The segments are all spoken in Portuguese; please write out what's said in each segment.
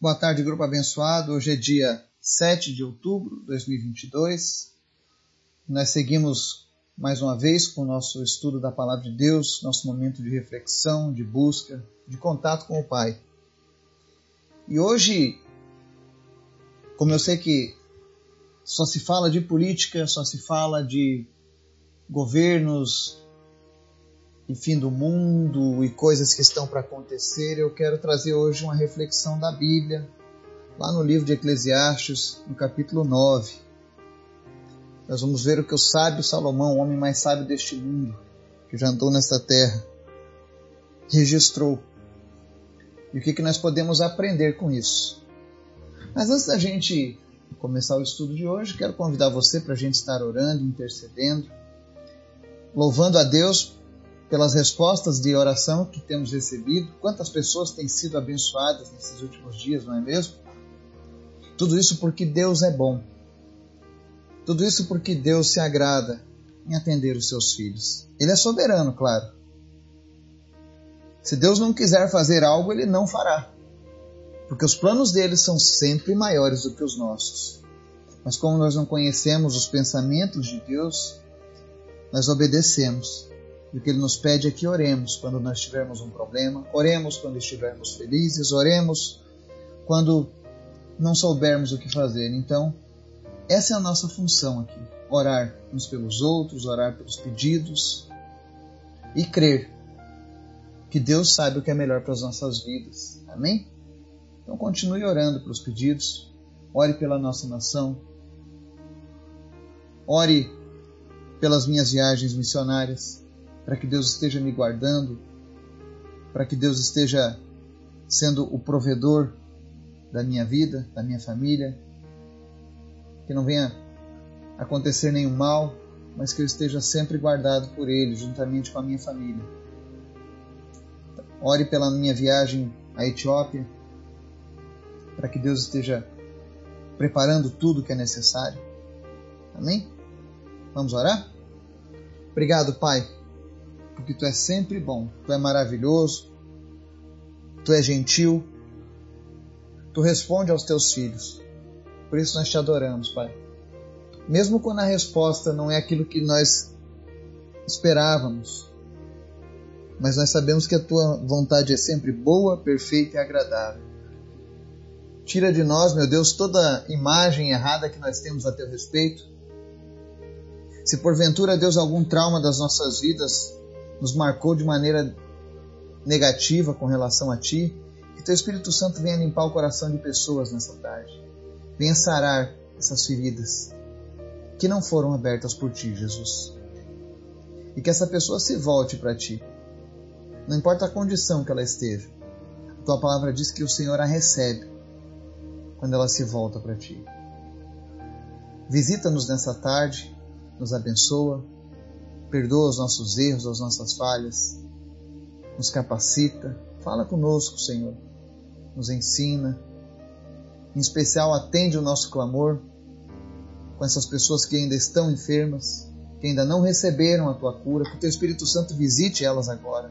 Boa tarde, grupo abençoado. Hoje é dia 7 de outubro de 2022. Nós seguimos mais uma vez com o nosso estudo da Palavra de Deus, nosso momento de reflexão, de busca, de contato com o Pai. E hoje, como eu sei que só se fala de política, só se fala de governos e fim do mundo e coisas que estão para acontecer, eu quero trazer hoje uma reflexão da Bíblia, lá no livro de Eclesiastes, no capítulo 9. Nós vamos ver o que o sábio Salomão, o homem mais sábio deste mundo, que já andou nesta terra, registrou. E o que, que nós podemos aprender com isso. Mas antes da gente começar o estudo de hoje, quero convidar você para a gente estar orando, intercedendo, louvando a Deus pelas respostas de oração que temos recebido, quantas pessoas têm sido abençoadas nesses últimos dias, não é mesmo? Tudo isso porque Deus é bom. Tudo isso porque Deus se agrada em atender os seus filhos. Ele é soberano, claro. Se Deus não quiser fazer algo, ele não fará. Porque os planos dele são sempre maiores do que os nossos. Mas como nós não conhecemos os pensamentos de Deus, nós obedecemos e o que ele nos pede é que oremos quando nós tivermos um problema, oremos quando estivermos felizes, oremos quando não soubermos o que fazer. Então, essa é a nossa função aqui: orar uns pelos outros, orar pelos pedidos e crer que Deus sabe o que é melhor para as nossas vidas. Amém? Então, continue orando pelos pedidos, ore pela nossa nação, ore pelas minhas viagens missionárias para que Deus esteja me guardando, para que Deus esteja sendo o provedor da minha vida, da minha família, que não venha acontecer nenhum mal, mas que eu esteja sempre guardado por Ele, juntamente com a minha família. Ore pela minha viagem à Etiópia, para que Deus esteja preparando tudo que é necessário. Amém? Vamos orar? Obrigado, Pai porque tu és sempre bom, tu é maravilhoso, tu é gentil, tu responde aos teus filhos. Por isso nós te adoramos, Pai. Mesmo quando a resposta não é aquilo que nós esperávamos, mas nós sabemos que a tua vontade é sempre boa, perfeita e agradável. Tira de nós, meu Deus, toda imagem errada que nós temos a teu respeito. Se porventura, Deus, algum trauma das nossas vidas nos marcou de maneira negativa com relação a Ti, que Teu Espírito Santo venha limpar o coração de pessoas nessa tarde. Venha sarar essas feridas que não foram abertas por Ti, Jesus. E que essa pessoa se volte para Ti. Não importa a condição que ela esteja. A Tua palavra diz que o Senhor a recebe quando ela se volta para Ti. Visita-nos nessa tarde, nos abençoa, perdoa os nossos erros, as nossas falhas, nos capacita. Fala conosco, Senhor, nos ensina. Em especial, atende o nosso clamor com essas pessoas que ainda estão enfermas, que ainda não receberam a tua cura, que o teu Espírito Santo visite elas agora.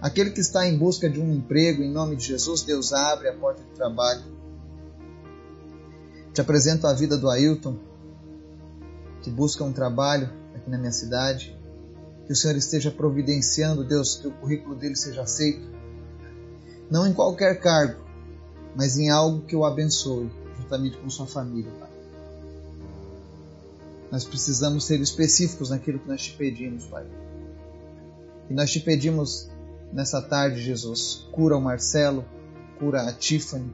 Aquele que está em busca de um emprego, em nome de Jesus, Deus abre a porta de trabalho. Te apresento a vida do Ailton, que busca um trabalho aqui na minha cidade. Que o Senhor esteja providenciando, Deus, que o currículo dele seja aceito. Não em qualquer cargo, mas em algo que o abençoe, juntamente com sua família, Pai. Nós precisamos ser específicos naquilo que nós te pedimos, Pai. E nós te pedimos nessa tarde, Jesus, cura o Marcelo, cura a Tiffany,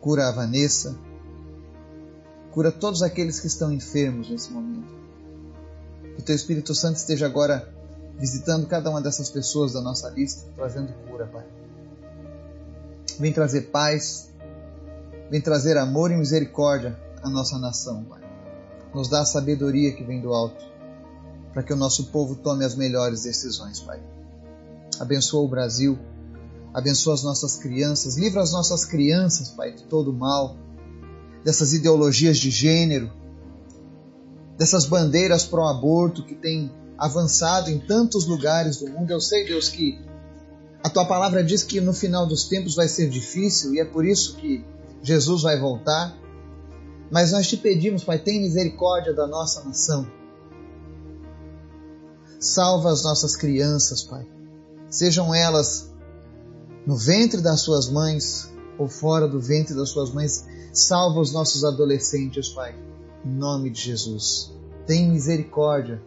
cura a Vanessa, cura todos aqueles que estão enfermos nesse momento. Que o Teu Espírito Santo esteja agora visitando cada uma dessas pessoas da nossa lista, trazendo cura, Pai. Vem trazer paz, vem trazer amor e misericórdia à nossa nação, Pai. Nos dá a sabedoria que vem do alto, para que o nosso povo tome as melhores decisões, Pai. Abençoa o Brasil, abençoa as nossas crianças, livra as nossas crianças, Pai, de todo o mal, dessas ideologias de gênero, dessas bandeiras pró-aborto que têm avançado em tantos lugares do mundo. Eu sei, Deus, que A tua palavra diz que no final dos tempos vai ser difícil e é por isso que Jesus vai voltar. Mas nós te pedimos, Pai, tem misericórdia da nossa nação. Salva as nossas crianças, Pai. Sejam elas no ventre das suas mães ou fora do ventre das suas mães. Salva os nossos adolescentes, Pai. Em nome de Jesus. Tem misericórdia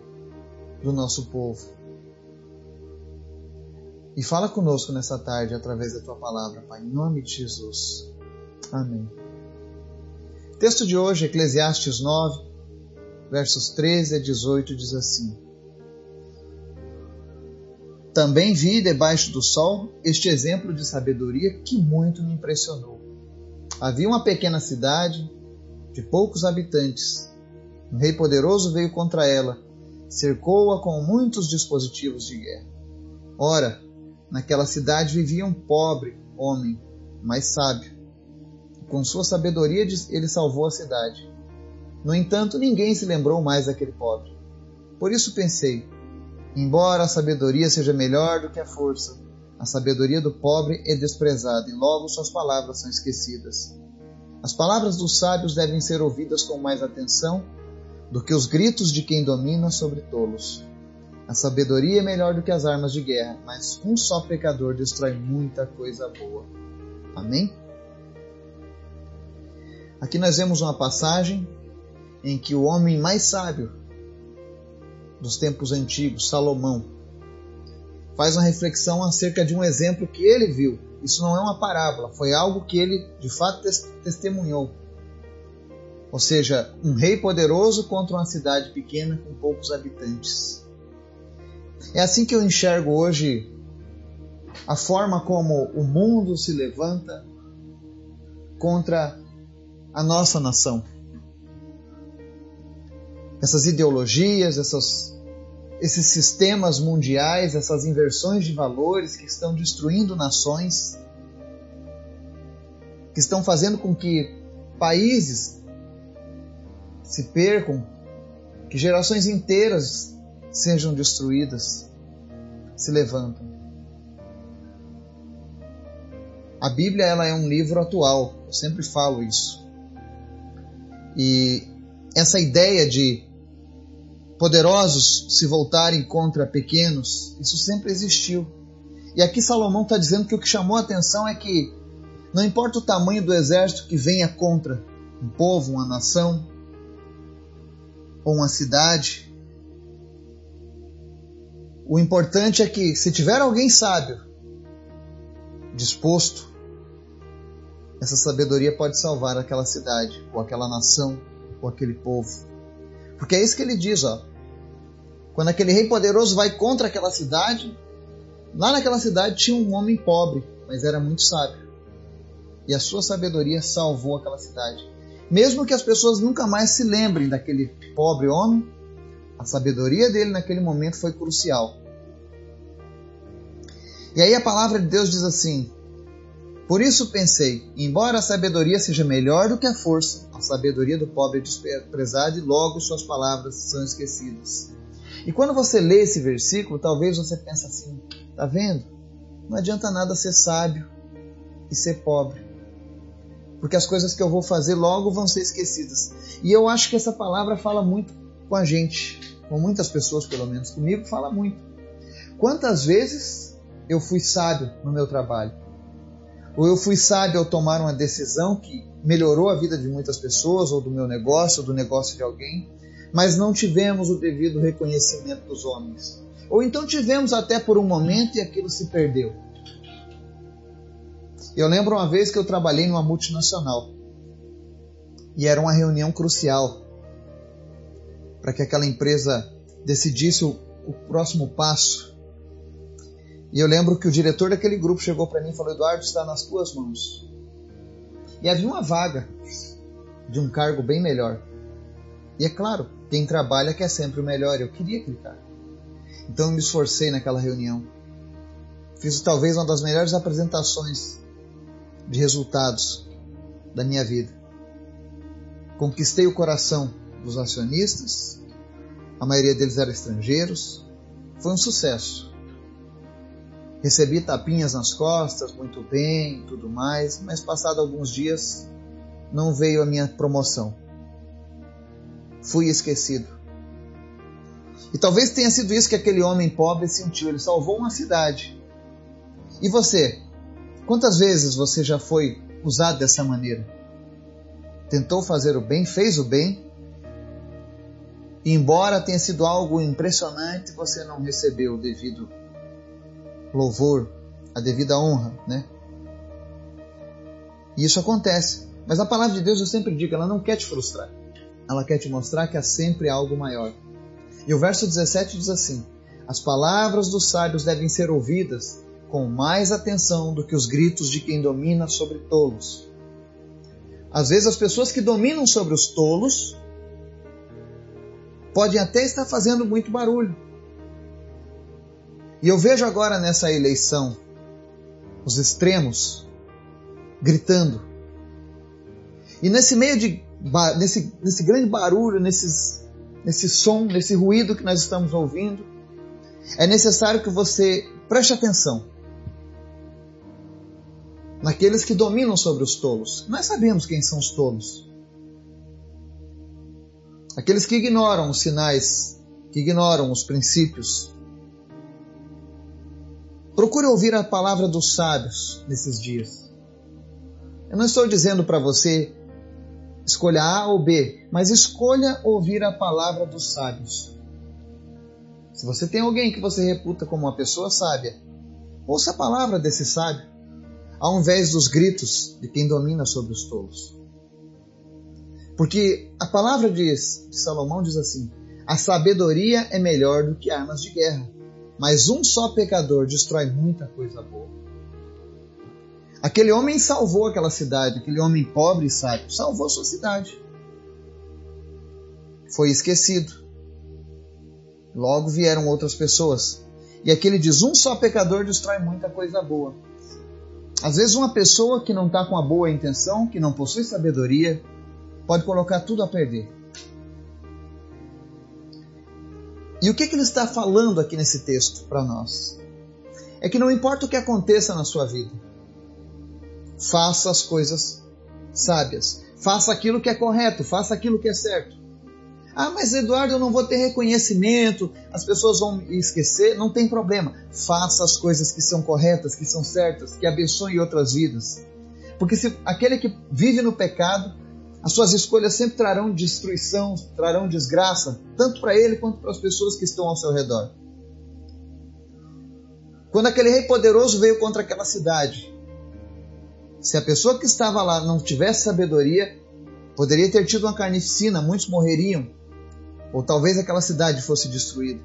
do nosso povo. E fala conosco nessa tarde através da tua palavra, Pai, em nome de Jesus. Amém. texto de hoje, Eclesiastes 9, versos 13 a 18, diz assim: Também vi debaixo do sol este exemplo de sabedoria que muito me impressionou. Havia uma pequena cidade de poucos habitantes. Um rei poderoso veio contra ela, cercou-a com muitos dispositivos de guerra. Ora, naquela cidade vivia um pobre homem, mas sábio. Com sua sabedoria ele salvou a cidade. No entanto, ninguém se lembrou mais daquele pobre. Por isso pensei: embora a sabedoria seja melhor do que a força, a sabedoria do pobre é desprezada e logo suas palavras são esquecidas. As palavras dos sábios devem ser ouvidas com mais atenção do que os gritos de quem domina sobre tolos. A sabedoria é melhor do que as armas de guerra, mas um só pecador destrói muita coisa boa. Amém? Aqui nós vemos uma passagem em que o homem mais sábio dos tempos antigos, Salomão, faz uma reflexão acerca de um exemplo que ele viu. Isso não é uma parábola, foi algo que ele de fato testemunhou. Ou seja, um rei poderoso contra uma cidade pequena com poucos habitantes. É assim que eu enxergo hoje a forma como o mundo se levanta contra a nossa nação. Essas ideologias, essas, esses sistemas mundiais, essas inversões de valores que estão destruindo nações, que estão fazendo com que países se percam, que gerações inteiras sejam destruídas, se levantam. A Bíblia ela é um livro atual, eu sempre falo isso. E essa ideia de poderosos se voltarem contra pequenos, isso sempre existiu. E aqui Salomão está dizendo que o que chamou a atenção é que não importa o tamanho do exército que venha contra um povo, uma nação ou uma cidade, o importante é que se tiver alguém sábio disposto, essa sabedoria pode salvar aquela cidade, ou aquela nação, ou aquele povo. Porque é isso que ele diz, ó. Quando aquele rei poderoso vai contra aquela cidade, lá naquela cidade tinha um homem pobre, mas era muito sábio. E a sua sabedoria salvou aquela cidade. Mesmo que as pessoas nunca mais se lembrem daquele pobre homem, a sabedoria dele naquele momento foi crucial. E aí a palavra de Deus diz assim: por isso pensei, embora a sabedoria seja melhor do que a força, a sabedoria do pobre é desprezada e logo suas palavras são esquecidas. E quando você lê esse versículo, talvez você pense assim: tá vendo? Não adianta nada ser sábio e ser pobre. Porque as coisas que eu vou fazer logo vão ser esquecidas. E eu acho que essa palavra fala muito com a gente, com muitas pessoas pelo menos, comigo fala muito. Quantas vezes eu fui sábio no meu trabalho? ou eu fui sábio ao tomar uma decisão que melhorou a vida de muitas pessoas, ou do meu negócio, ou do negócio de alguém, mas não tivemos o devido reconhecimento dos homens. Ou então tivemos até por um momento e aquilo se perdeu. Eu lembro uma vez que eu trabalhei numa multinacional e era uma reunião crucial para que aquela empresa decidisse o, o próximo passo e eu lembro que o diretor daquele grupo chegou para mim e falou: Eduardo, está nas tuas mãos. E havia uma vaga de um cargo bem melhor. E é claro, quem trabalha quer sempre o melhor. Eu queria aquele cargo. Então eu me esforcei naquela reunião. Fiz talvez uma das melhores apresentações de resultados da minha vida. Conquistei o coração dos acionistas, a maioria deles eram estrangeiros. Foi um sucesso. Recebi tapinhas nas costas, muito bem, tudo mais, mas passado alguns dias não veio a minha promoção. Fui esquecido. E talvez tenha sido isso que aquele homem pobre sentiu. Ele salvou uma cidade. E você? Quantas vezes você já foi usado dessa maneira? Tentou fazer o bem, fez o bem, e embora tenha sido algo impressionante, você não recebeu o devido louvor, a devida honra, né? E isso acontece. Mas a palavra de Deus, eu sempre digo, ela não quer te frustrar. Ela quer te mostrar que há sempre algo maior. E o verso 17 diz assim: As palavras dos sábios devem ser ouvidas com mais atenção do que os gritos de quem domina sobre tolos. Às vezes, as pessoas que dominam sobre os tolos podem até estar fazendo muito barulho. E eu vejo agora nessa eleição os extremos gritando. E nesse meio de nesse, nesse grande barulho, nesses, nesse som, nesse ruído que nós estamos ouvindo, é necessário que você preste atenção naqueles que dominam sobre os tolos. Nós sabemos quem são os tolos. Aqueles que ignoram os sinais, que ignoram os princípios. Procure ouvir a palavra dos sábios nesses dias. Eu não estou dizendo para você escolha A ou B, mas escolha ouvir a palavra dos sábios. Se você tem alguém que você reputa como uma pessoa sábia, ouça a palavra desse sábio ao invés dos gritos de quem domina sobre os tolos. Porque a palavra diz, de Salomão diz assim: a sabedoria é melhor do que armas de guerra, mas um só pecador destrói muita coisa boa. Aquele homem salvou aquela cidade, aquele homem pobre e sábio, salvou sua cidade. Foi esquecido. Logo vieram outras pessoas. E aquele diz: um só pecador destrói muita coisa boa. Às vezes, uma pessoa que não está com a boa intenção, que não possui sabedoria, pode colocar tudo a perder. E o que, que ele está falando aqui nesse texto para nós? É que não importa o que aconteça na sua vida, faça as coisas sábias, faça aquilo que é correto, faça aquilo que é certo. Ah, mas Eduardo, eu não vou ter reconhecimento, as pessoas vão me esquecer. Não tem problema. Faça as coisas que são corretas, que são certas, que abençoem outras vidas. Porque se aquele que vive no pecado, as suas escolhas sempre trarão destruição, trarão desgraça, tanto para ele quanto para as pessoas que estão ao seu redor. Quando aquele rei poderoso veio contra aquela cidade, se a pessoa que estava lá não tivesse sabedoria, poderia ter tido uma carnificina, muitos morreriam ou talvez aquela cidade fosse destruída.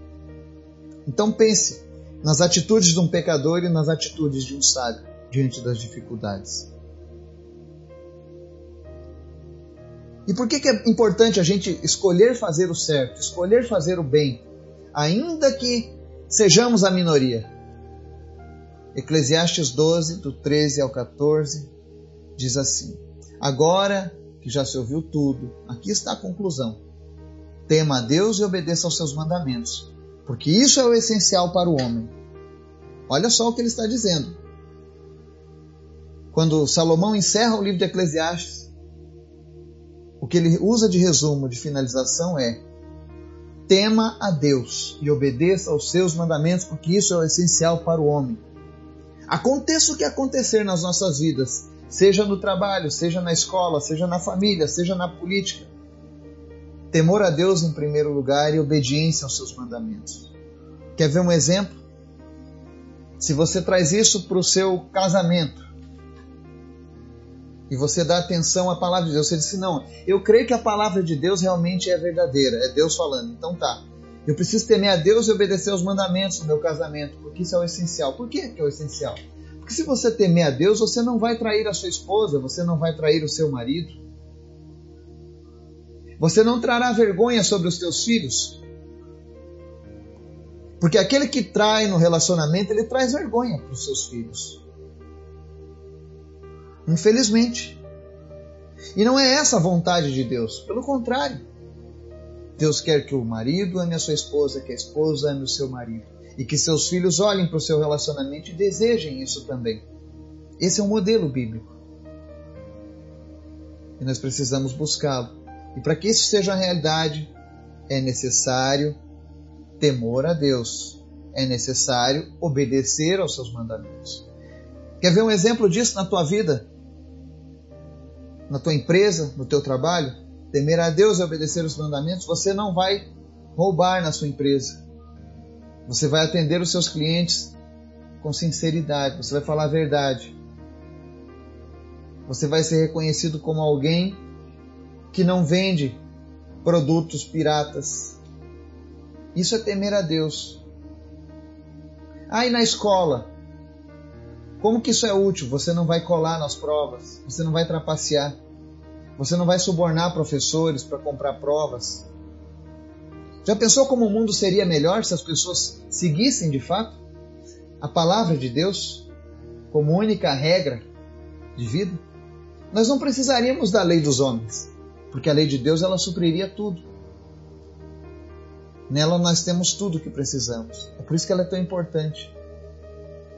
Então pense nas atitudes de um pecador e nas atitudes de um sábio diante das dificuldades. E por que, que é importante a gente escolher fazer o certo, escolher fazer o bem, ainda que sejamos a minoria? Eclesiastes 12, do 13 ao 14, diz assim: Agora que já se ouviu tudo, aqui está a conclusão tema a Deus e obedeça aos seus mandamentos, porque isso é o essencial para o homem. Olha só o que ele está dizendo. Quando Salomão encerra o livro de Eclesiastes, o que ele usa de resumo, de finalização é: tema a Deus e obedeça aos seus mandamentos, porque isso é o essencial para o homem. Aconteça o que acontecer nas nossas vidas, seja no trabalho, seja na escola, seja na família, seja na política, temor a Deus em primeiro lugar e obediência aos seus mandamentos. Quer ver um exemplo? Se você traz isso para o seu casamento e você dá atenção à palavra de Deus, você diz não, eu creio que a palavra de Deus realmente é verdadeira, é Deus falando. Então tá, eu preciso temer a Deus e obedecer aos mandamentos do meu casamento, porque isso é o essencial. Por que é o essencial? Porque se você temer a Deus, você não vai trair a sua esposa, você não vai trair o seu marido. Você não trará vergonha sobre os teus filhos. Porque aquele que trai no relacionamento, ele traz vergonha para os seus filhos. Infelizmente. E não é essa a vontade de Deus. Pelo contrário. Deus quer que o marido ame a sua esposa, que a esposa ame o seu marido. e que seus filhos olhem para o seu relacionamento e desejem isso também. Esse é um modelo bíblico. E nós precisamos buscá-lo. E para que isso seja realidade, é necessário temor a Deus. É necessário obedecer aos seus mandamentos. Quer ver um exemplo disso na tua vida? Na tua empresa, no teu trabalho? Temer a Deus e obedecer os mandamentos, você não vai roubar na sua empresa. Você vai atender os seus clientes com sinceridade, você vai falar a verdade. Você vai ser reconhecido como alguém que não vende produtos piratas. Isso é temer a Deus. Ah, e na escola? Como que isso é útil? Você não vai colar nas provas, você não vai trapacear, você não vai subornar professores para comprar provas. Já pensou como o mundo seria melhor se as pessoas seguissem de fato a palavra de Deus como única regra de vida? Nós não precisaríamos da lei dos homens, porque a lei de Deus ela supriria tudo. Nela nós temos tudo o que precisamos. É por isso que ela é tão importante.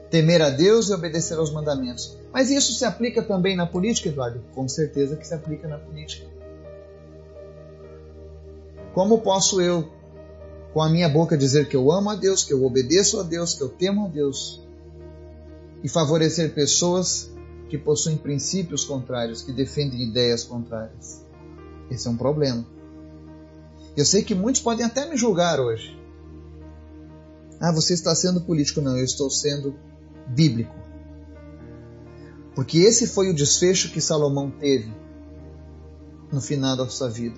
Temer a Deus e obedecer aos mandamentos. Mas isso se aplica também na política, Eduardo? Com certeza que se aplica na política. Como posso eu, com a minha boca, dizer que eu amo a Deus, que eu obedeço a Deus, que eu temo a Deus e favorecer pessoas que possuem princípios contrários, que defendem ideias contrárias. Esse é um problema. Eu sei que muitos podem até me julgar hoje. Ah, você está sendo político. Não, eu estou sendo bíblico. Porque esse foi o desfecho que Salomão teve no final da sua vida.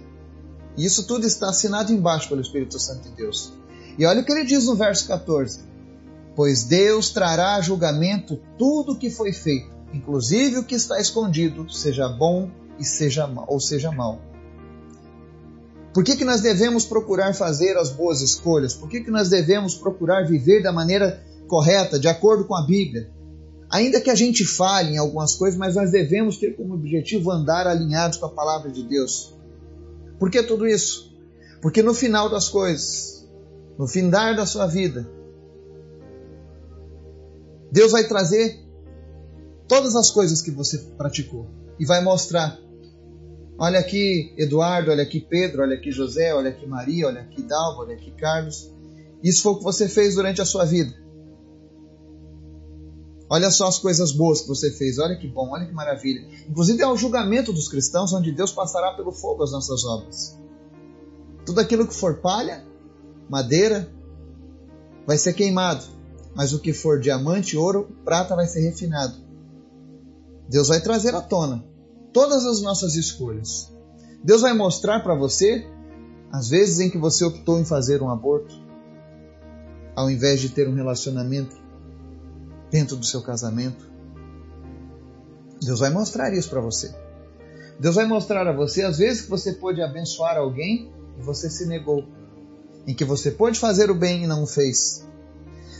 E isso tudo está assinado embaixo pelo Espírito Santo de Deus. E olha o que ele diz no verso 14: Pois Deus trará a julgamento tudo o que foi feito, inclusive o que está escondido, seja bom e seja mal, ou seja mal. Por que, que nós devemos procurar fazer as boas escolhas? Por que, que nós devemos procurar viver da maneira correta, de acordo com a Bíblia? Ainda que a gente falhe em algumas coisas, mas nós devemos ter como objetivo andar alinhados com a palavra de Deus. Por que tudo isso? Porque no final das coisas, no findar da sua vida, Deus vai trazer todas as coisas que você praticou e vai mostrar. Olha aqui Eduardo, olha aqui Pedro, olha aqui José, olha aqui Maria, olha aqui Dalva, olha aqui Carlos. Isso foi o que você fez durante a sua vida. Olha só as coisas boas que você fez, olha que bom, olha que maravilha. Inclusive é o julgamento dos cristãos, onde Deus passará pelo fogo as nossas obras. Tudo aquilo que for palha, madeira, vai ser queimado, mas o que for diamante, ouro, prata vai ser refinado. Deus vai trazer à tona todas as nossas escolhas. Deus vai mostrar para você as vezes em que você optou em fazer um aborto, ao invés de ter um relacionamento dentro do seu casamento. Deus vai mostrar isso para você. Deus vai mostrar a você as vezes que você pôde abençoar alguém e você se negou, em que você pôde fazer o bem e não o fez.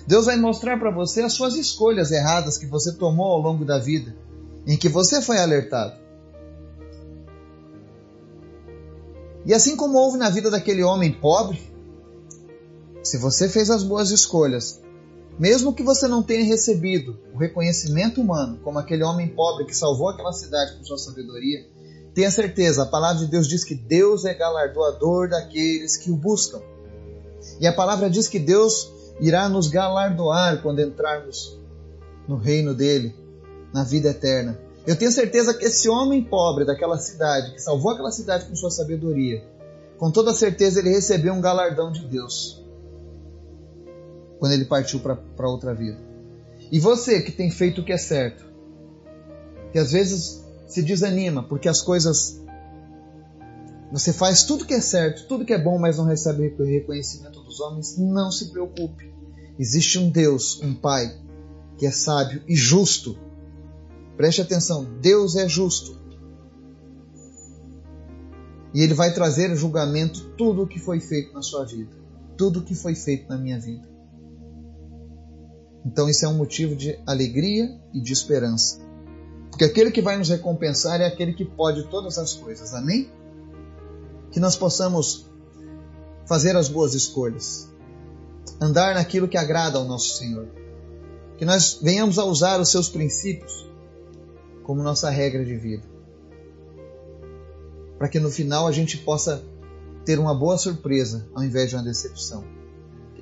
Deus vai mostrar para você as suas escolhas erradas que você tomou ao longo da vida, em que você foi alertado. E assim como houve na vida daquele homem pobre, se você fez as boas escolhas, mesmo que você não tenha recebido o reconhecimento humano, como aquele homem pobre que salvou aquela cidade com sua sabedoria, tenha certeza, a palavra de Deus diz que Deus é galardoador daqueles que o buscam. E a palavra diz que Deus irá nos galardoar quando entrarmos no reino dele, na vida eterna. Eu tenho certeza que esse homem pobre daquela cidade, que salvou aquela cidade com sua sabedoria, com toda certeza ele recebeu um galardão de Deus quando ele partiu para outra vida. E você que tem feito o que é certo, que às vezes se desanima porque as coisas. Você faz tudo que é certo, tudo que é bom, mas não recebe reconhecimento dos homens, não se preocupe. Existe um Deus, um Pai, que é sábio e justo. Preste atenção, Deus é justo. E Ele vai trazer julgamento tudo o que foi feito na sua vida, tudo o que foi feito na minha vida. Então isso é um motivo de alegria e de esperança. Porque aquele que vai nos recompensar é aquele que pode todas as coisas. Amém? Que nós possamos fazer as boas escolhas. andar naquilo que agrada ao nosso Senhor. Que nós venhamos a usar os seus princípios como nossa regra de vida. Para que no final a gente possa ter uma boa surpresa ao invés de uma decepção.